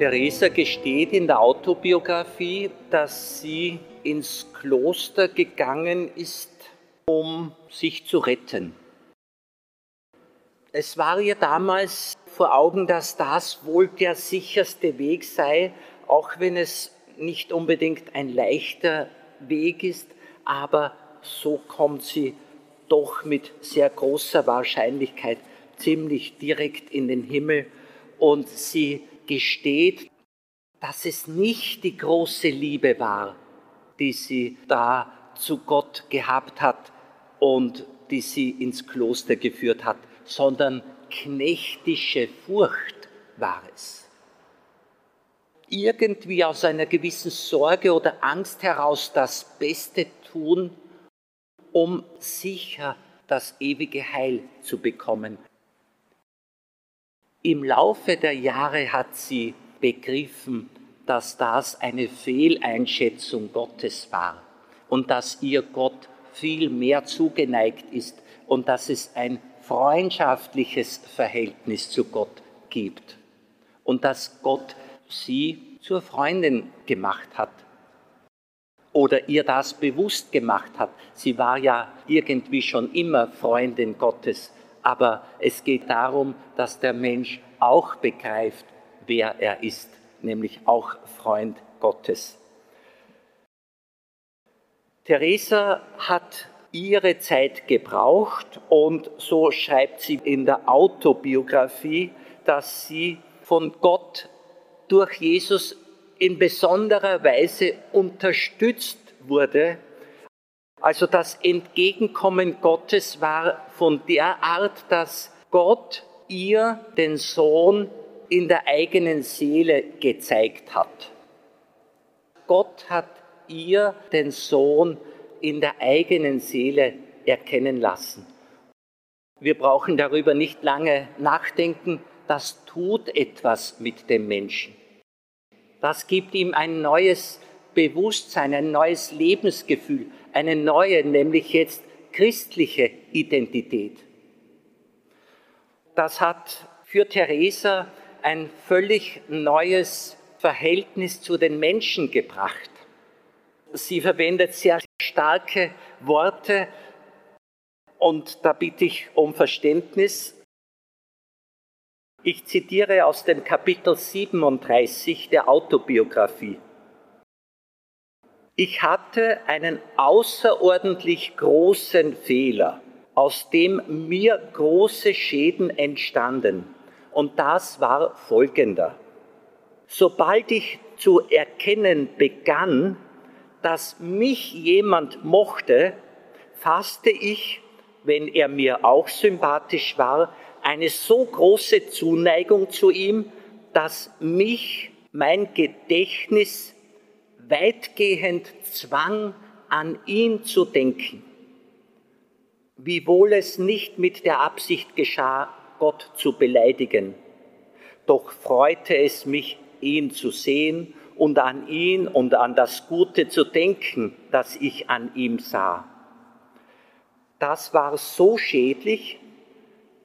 Theresa gesteht in der Autobiografie, dass sie ins Kloster gegangen ist, um sich zu retten. Es war ihr damals vor Augen, dass das wohl der sicherste Weg sei, auch wenn es nicht unbedingt ein leichter Weg ist, aber so kommt sie doch mit sehr großer Wahrscheinlichkeit ziemlich direkt in den Himmel und sie gesteht, dass es nicht die große Liebe war, die sie da zu Gott gehabt hat und die sie ins Kloster geführt hat, sondern knechtische Furcht war es. Irgendwie aus einer gewissen Sorge oder Angst heraus das Beste tun, um sicher das ewige Heil zu bekommen. Im Laufe der Jahre hat sie begriffen, dass das eine Fehleinschätzung Gottes war und dass ihr Gott viel mehr zugeneigt ist und dass es ein freundschaftliches Verhältnis zu Gott gibt und dass Gott sie zur Freundin gemacht hat oder ihr das bewusst gemacht hat. Sie war ja irgendwie schon immer Freundin Gottes, aber es geht darum, dass der Mensch auch begreift, wer er ist, nämlich auch Freund Gottes. Theresa hat ihre Zeit gebraucht und so schreibt sie in der Autobiografie, dass sie von Gott durch Jesus in besonderer Weise unterstützt wurde. Also das Entgegenkommen Gottes war von der Art, dass Gott ihr den Sohn in der eigenen Seele gezeigt hat. Gott hat ihr den Sohn in der eigenen Seele erkennen lassen. Wir brauchen darüber nicht lange nachdenken, das tut etwas mit dem Menschen. Das gibt ihm ein neues Bewusstsein, ein neues Lebensgefühl, eine neue, nämlich jetzt christliche Identität. Das hat für Theresa ein völlig neues Verhältnis zu den Menschen gebracht. Sie verwendet sehr starke Worte und da bitte ich um Verständnis. Ich zitiere aus dem Kapitel 37 der Autobiografie. Ich hatte einen außerordentlich großen Fehler, aus dem mir große Schäden entstanden. Und das war folgender. Sobald ich zu erkennen begann, dass mich jemand mochte, fasste ich, wenn er mir auch sympathisch war, eine so große Zuneigung zu ihm, dass mich mein Gedächtnis weitgehend zwang, an ihn zu denken. Wiewohl es nicht mit der Absicht geschah, Gott zu beleidigen, doch freute es mich, ihn zu sehen und an ihn und an das Gute zu denken, das ich an ihm sah. Das war so schädlich,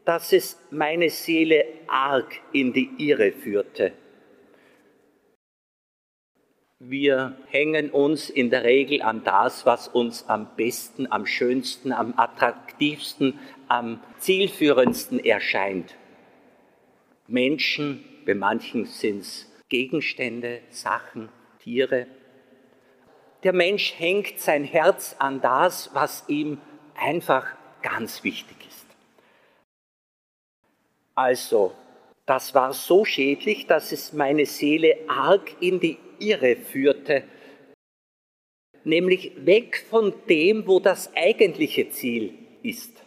dass es meine Seele arg in die Irre führte. Wir hängen uns in der Regel an das, was uns am besten, am schönsten, am attraktivsten, am zielführendsten erscheint. Menschen, bei manchen sind es Gegenstände, Sachen, Tiere. Der Mensch hängt sein Herz an das, was ihm einfach ganz wichtig ist. Also, das war so schädlich, dass es meine Seele arg in die Irre führte, nämlich weg von dem, wo das eigentliche Ziel ist.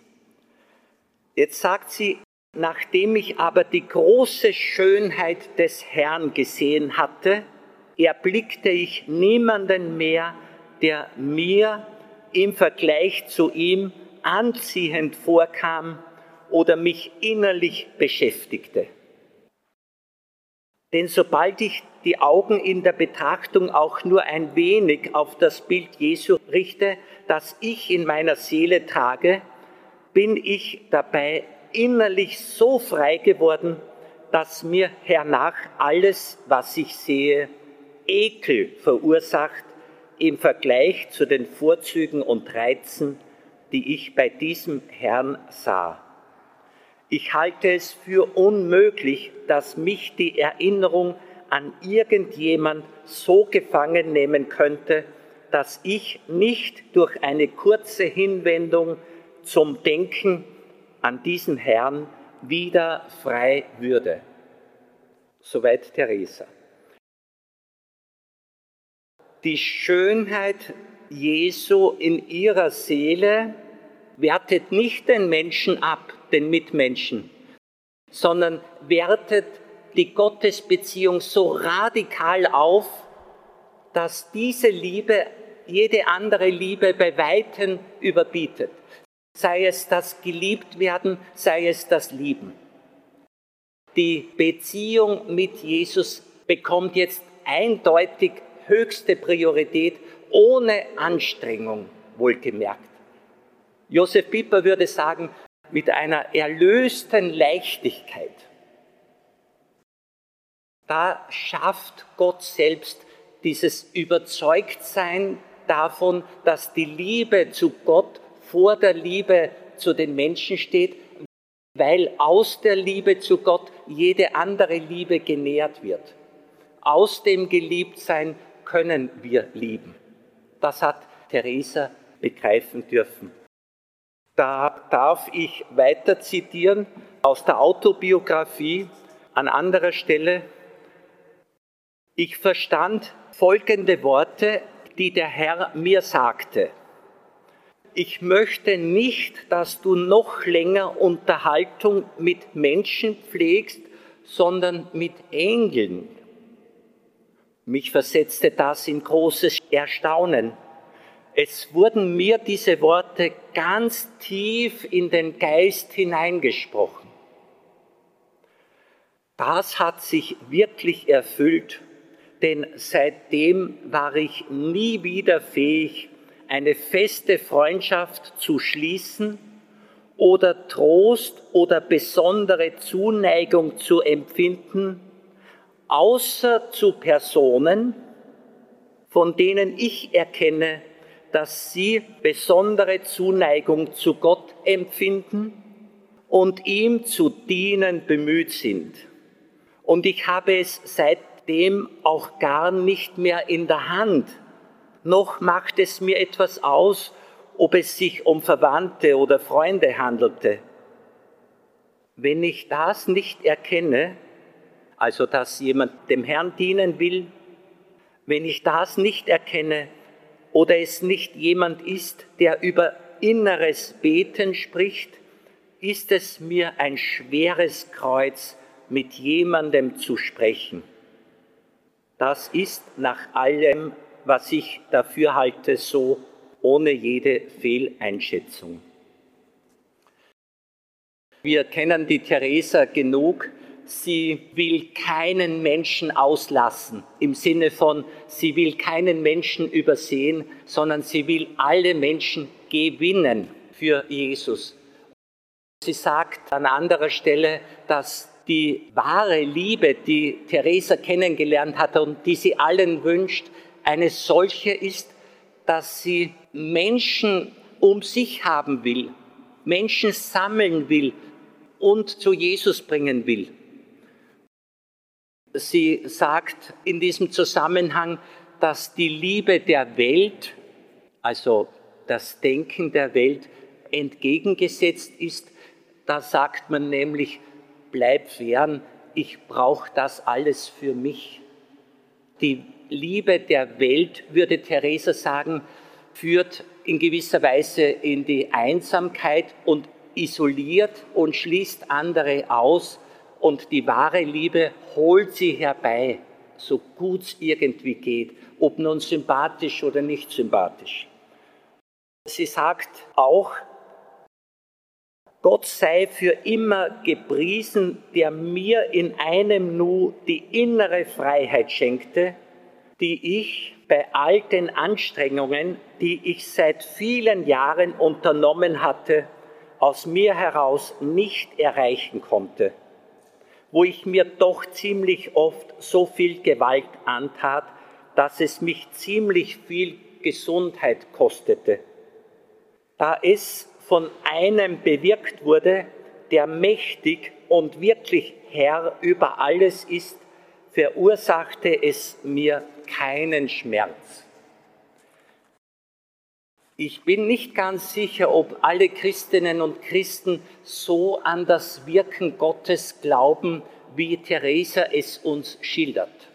Jetzt sagt sie, Nachdem ich aber die große Schönheit des Herrn gesehen hatte, erblickte ich niemanden mehr, der mir im Vergleich zu ihm anziehend vorkam oder mich innerlich beschäftigte. Denn sobald ich die Augen in der Betrachtung auch nur ein wenig auf das Bild Jesu richte, das ich in meiner Seele trage, bin ich dabei innerlich so frei geworden, dass mir hernach alles, was ich sehe, Ekel verursacht im Vergleich zu den Vorzügen und Reizen, die ich bei diesem Herrn sah. Ich halte es für unmöglich, dass mich die Erinnerung an irgendjemand so gefangen nehmen könnte, dass ich nicht durch eine kurze Hinwendung zum Denken an diesen Herrn wieder frei würde. Soweit Theresa. Die Schönheit Jesu in ihrer Seele wertet nicht den Menschen ab, den Mitmenschen, sondern wertet die Gottesbeziehung so radikal auf, dass diese Liebe jede andere Liebe bei weitem überbietet. Sei es das Geliebtwerden, sei es das Lieben. Die Beziehung mit Jesus bekommt jetzt eindeutig höchste Priorität, ohne Anstrengung wohlgemerkt. Josef Pieper würde sagen, mit einer erlösten Leichtigkeit. Da schafft Gott selbst dieses Überzeugtsein davon, dass die Liebe zu Gott vor der Liebe zu den Menschen steht, weil aus der Liebe zu Gott jede andere Liebe genährt wird. Aus dem Geliebtsein können wir lieben. Das hat Theresa begreifen dürfen. Da darf ich weiter zitieren aus der Autobiografie an anderer Stelle. Ich verstand folgende Worte, die der Herr mir sagte. Ich möchte nicht, dass du noch länger Unterhaltung mit Menschen pflegst, sondern mit Engeln. Mich versetzte das in großes Erstaunen. Es wurden mir diese Worte ganz tief in den Geist hineingesprochen. Das hat sich wirklich erfüllt denn seitdem war ich nie wieder fähig, eine feste Freundschaft zu schließen oder Trost oder besondere Zuneigung zu empfinden, außer zu Personen, von denen ich erkenne, dass sie besondere Zuneigung zu Gott empfinden und ihm zu dienen bemüht sind. Und ich habe es seit dem auch gar nicht mehr in der Hand, noch macht es mir etwas aus, ob es sich um Verwandte oder Freunde handelte. Wenn ich das nicht erkenne, also dass jemand dem Herrn dienen will, wenn ich das nicht erkenne oder es nicht jemand ist, der über inneres Beten spricht, ist es mir ein schweres Kreuz, mit jemandem zu sprechen. Das ist nach allem, was ich dafür halte, so ohne jede Fehleinschätzung. Wir kennen die Theresa genug. Sie will keinen Menschen auslassen, im Sinne von, sie will keinen Menschen übersehen, sondern sie will alle Menschen gewinnen für Jesus. Sie sagt an anderer Stelle, dass die wahre Liebe, die Theresa kennengelernt hat und die sie allen wünscht, eine solche ist, dass sie Menschen um sich haben will, Menschen sammeln will und zu Jesus bringen will. Sie sagt in diesem Zusammenhang, dass die Liebe der Welt, also das Denken der Welt, entgegengesetzt ist. Da sagt man nämlich, bleib fern, ich brauche das alles für mich. Die Liebe der Welt, würde Theresa sagen, führt in gewisser Weise in die Einsamkeit und isoliert und schließt andere aus und die wahre Liebe holt sie herbei, so gut es irgendwie geht, ob nun sympathisch oder nicht sympathisch. Sie sagt auch, Gott sei für immer gepriesen, der mir in einem Nu die innere Freiheit schenkte, die ich bei all den Anstrengungen, die ich seit vielen Jahren unternommen hatte, aus mir heraus nicht erreichen konnte. Wo ich mir doch ziemlich oft so viel Gewalt antat, dass es mich ziemlich viel Gesundheit kostete. Da es von einem bewirkt wurde, der mächtig und wirklich Herr über alles ist, verursachte es mir keinen Schmerz. Ich bin nicht ganz sicher, ob alle Christinnen und Christen so an das Wirken Gottes glauben, wie Theresa es uns schildert.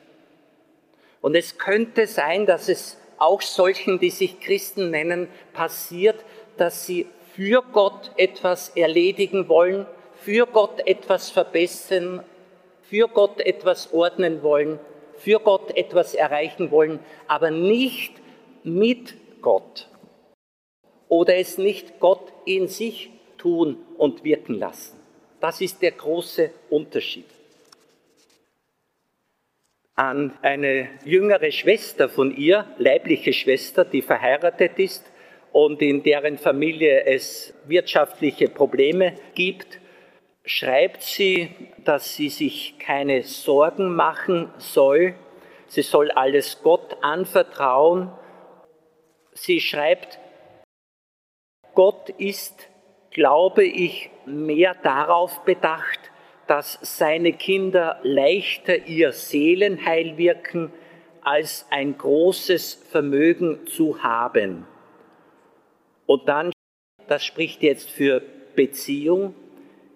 Und es könnte sein, dass es auch solchen, die sich Christen nennen, passiert, dass sie für Gott etwas erledigen wollen, für Gott etwas verbessern, für Gott etwas ordnen wollen, für Gott etwas erreichen wollen, aber nicht mit Gott oder es nicht Gott in sich tun und wirken lassen. Das ist der große Unterschied. An eine jüngere Schwester von ihr, leibliche Schwester, die verheiratet ist und in deren Familie es wirtschaftliche Probleme gibt, schreibt sie, dass sie sich keine Sorgen machen soll, sie soll alles Gott anvertrauen. Sie schreibt, Gott ist, glaube ich, mehr darauf bedacht, dass seine Kinder leichter ihr Seelenheil wirken, als ein großes Vermögen zu haben. Und dann, das spricht jetzt für Beziehung,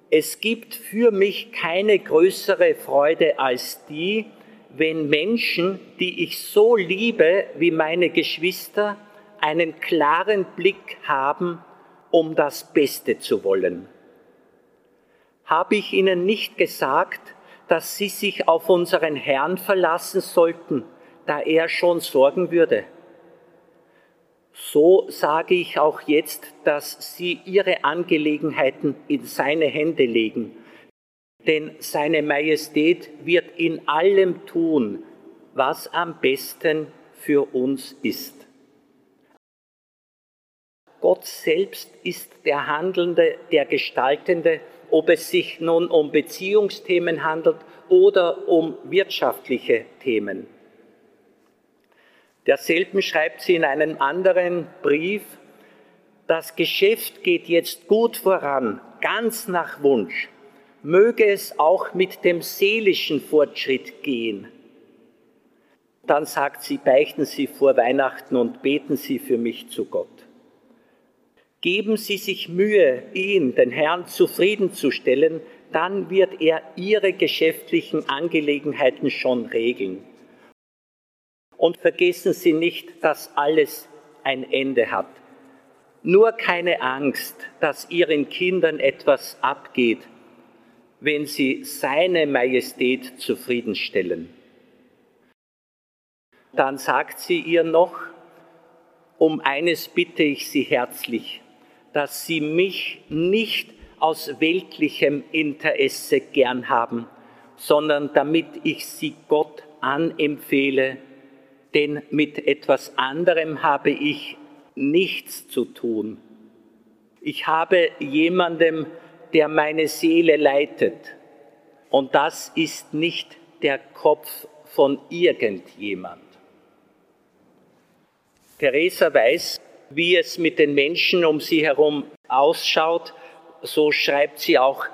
es gibt für mich keine größere Freude als die, wenn Menschen, die ich so liebe wie meine Geschwister, einen klaren Blick haben um das Beste zu wollen. Habe ich Ihnen nicht gesagt, dass Sie sich auf unseren Herrn verlassen sollten, da er schon sorgen würde? So sage ich auch jetzt, dass Sie Ihre Angelegenheiten in seine Hände legen, denn seine Majestät wird in allem tun, was am besten für uns ist. Gott selbst ist der Handelnde, der Gestaltende, ob es sich nun um Beziehungsthemen handelt oder um wirtschaftliche Themen. Derselben schreibt sie in einem anderen Brief, das Geschäft geht jetzt gut voran, ganz nach Wunsch. Möge es auch mit dem seelischen Fortschritt gehen. Dann sagt sie, beichten Sie vor Weihnachten und beten Sie für mich zu Gott. Geben Sie sich Mühe, ihn, den Herrn, zufriedenzustellen, dann wird er Ihre geschäftlichen Angelegenheiten schon regeln. Und vergessen Sie nicht, dass alles ein Ende hat. Nur keine Angst, dass Ihren Kindern etwas abgeht, wenn Sie seine Majestät zufriedenstellen. Dann sagt sie ihr noch, um eines bitte ich Sie herzlich, dass sie mich nicht aus weltlichem Interesse gern haben, sondern damit ich sie Gott anempfehle, denn mit etwas anderem habe ich nichts zu tun. Ich habe jemandem, der meine Seele leitet, und das ist nicht der Kopf von irgendjemand. Theresa weiß, wie es mit den Menschen um sie herum ausschaut, so schreibt sie auch,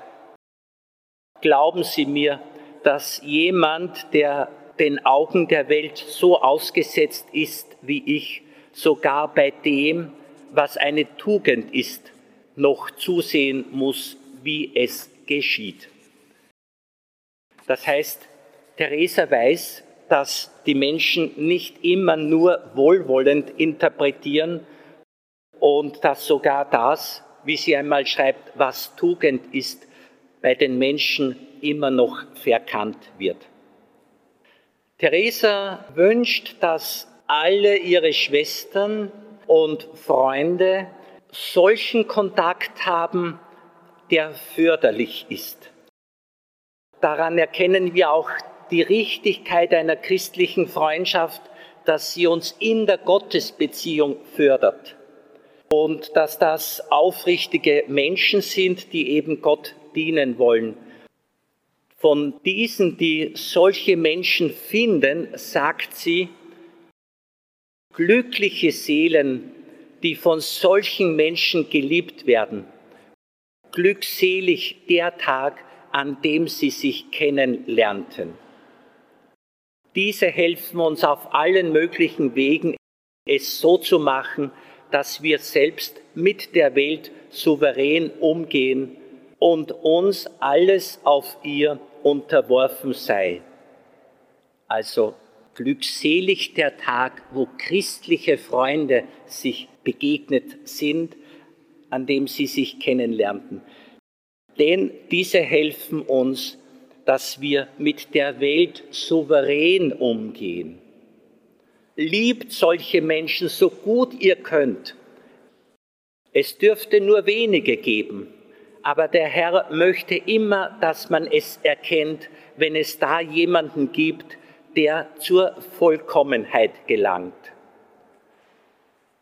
glauben Sie mir, dass jemand, der den Augen der Welt so ausgesetzt ist wie ich, sogar bei dem, was eine Tugend ist, noch zusehen muss, wie es geschieht. Das heißt, Theresa weiß, dass die Menschen nicht immer nur wohlwollend interpretieren, und dass sogar das, wie sie einmal schreibt, was Tugend ist, bei den Menschen immer noch verkannt wird. Theresa wünscht, dass alle ihre Schwestern und Freunde solchen Kontakt haben, der förderlich ist. Daran erkennen wir auch die Richtigkeit einer christlichen Freundschaft, dass sie uns in der Gottesbeziehung fördert und dass das aufrichtige Menschen sind, die eben Gott dienen wollen. Von diesen, die solche Menschen finden, sagt sie, glückliche Seelen, die von solchen Menschen geliebt werden. Glückselig der Tag, an dem sie sich kennenlernten. Diese helfen uns auf allen möglichen Wegen, es so zu machen, dass wir selbst mit der Welt souverän umgehen und uns alles auf ihr unterworfen sei. Also glückselig der Tag, wo christliche Freunde sich begegnet sind, an dem sie sich kennenlernten. Denn diese helfen uns, dass wir mit der Welt souverän umgehen. Liebt solche Menschen so gut ihr könnt. Es dürfte nur wenige geben, aber der Herr möchte immer, dass man es erkennt, wenn es da jemanden gibt, der zur Vollkommenheit gelangt.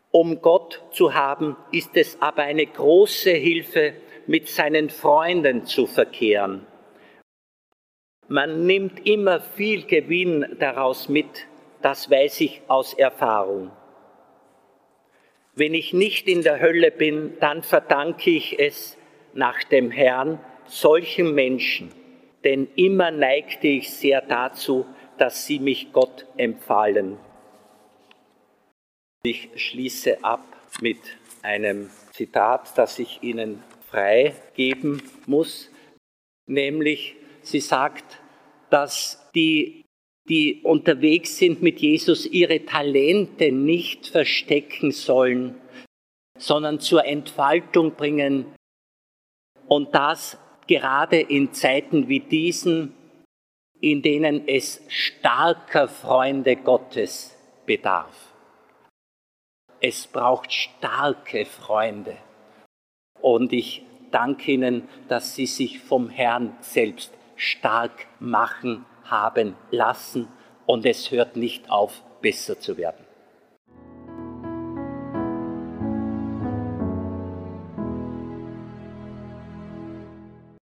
Um Gott zu haben, ist es aber eine große Hilfe, mit seinen Freunden zu verkehren. Man nimmt immer viel Gewinn daraus mit, das weiß ich aus Erfahrung. Wenn ich nicht in der Hölle bin, dann verdanke ich es nach dem Herrn solchen Menschen, denn immer neigte ich sehr dazu, dass sie mich Gott empfahlen. Ich schließe ab mit einem Zitat, das ich Ihnen freigeben muss, nämlich sie sagt, dass die, die unterwegs sind mit Jesus, ihre Talente nicht verstecken sollen, sondern zur Entfaltung bringen und das gerade in Zeiten wie diesen, in denen es starker Freunde Gottes bedarf. Es braucht starke Freunde. Und ich danke Ihnen, dass Sie sich vom Herrn selbst stark machen haben lassen und es hört nicht auf, besser zu werden.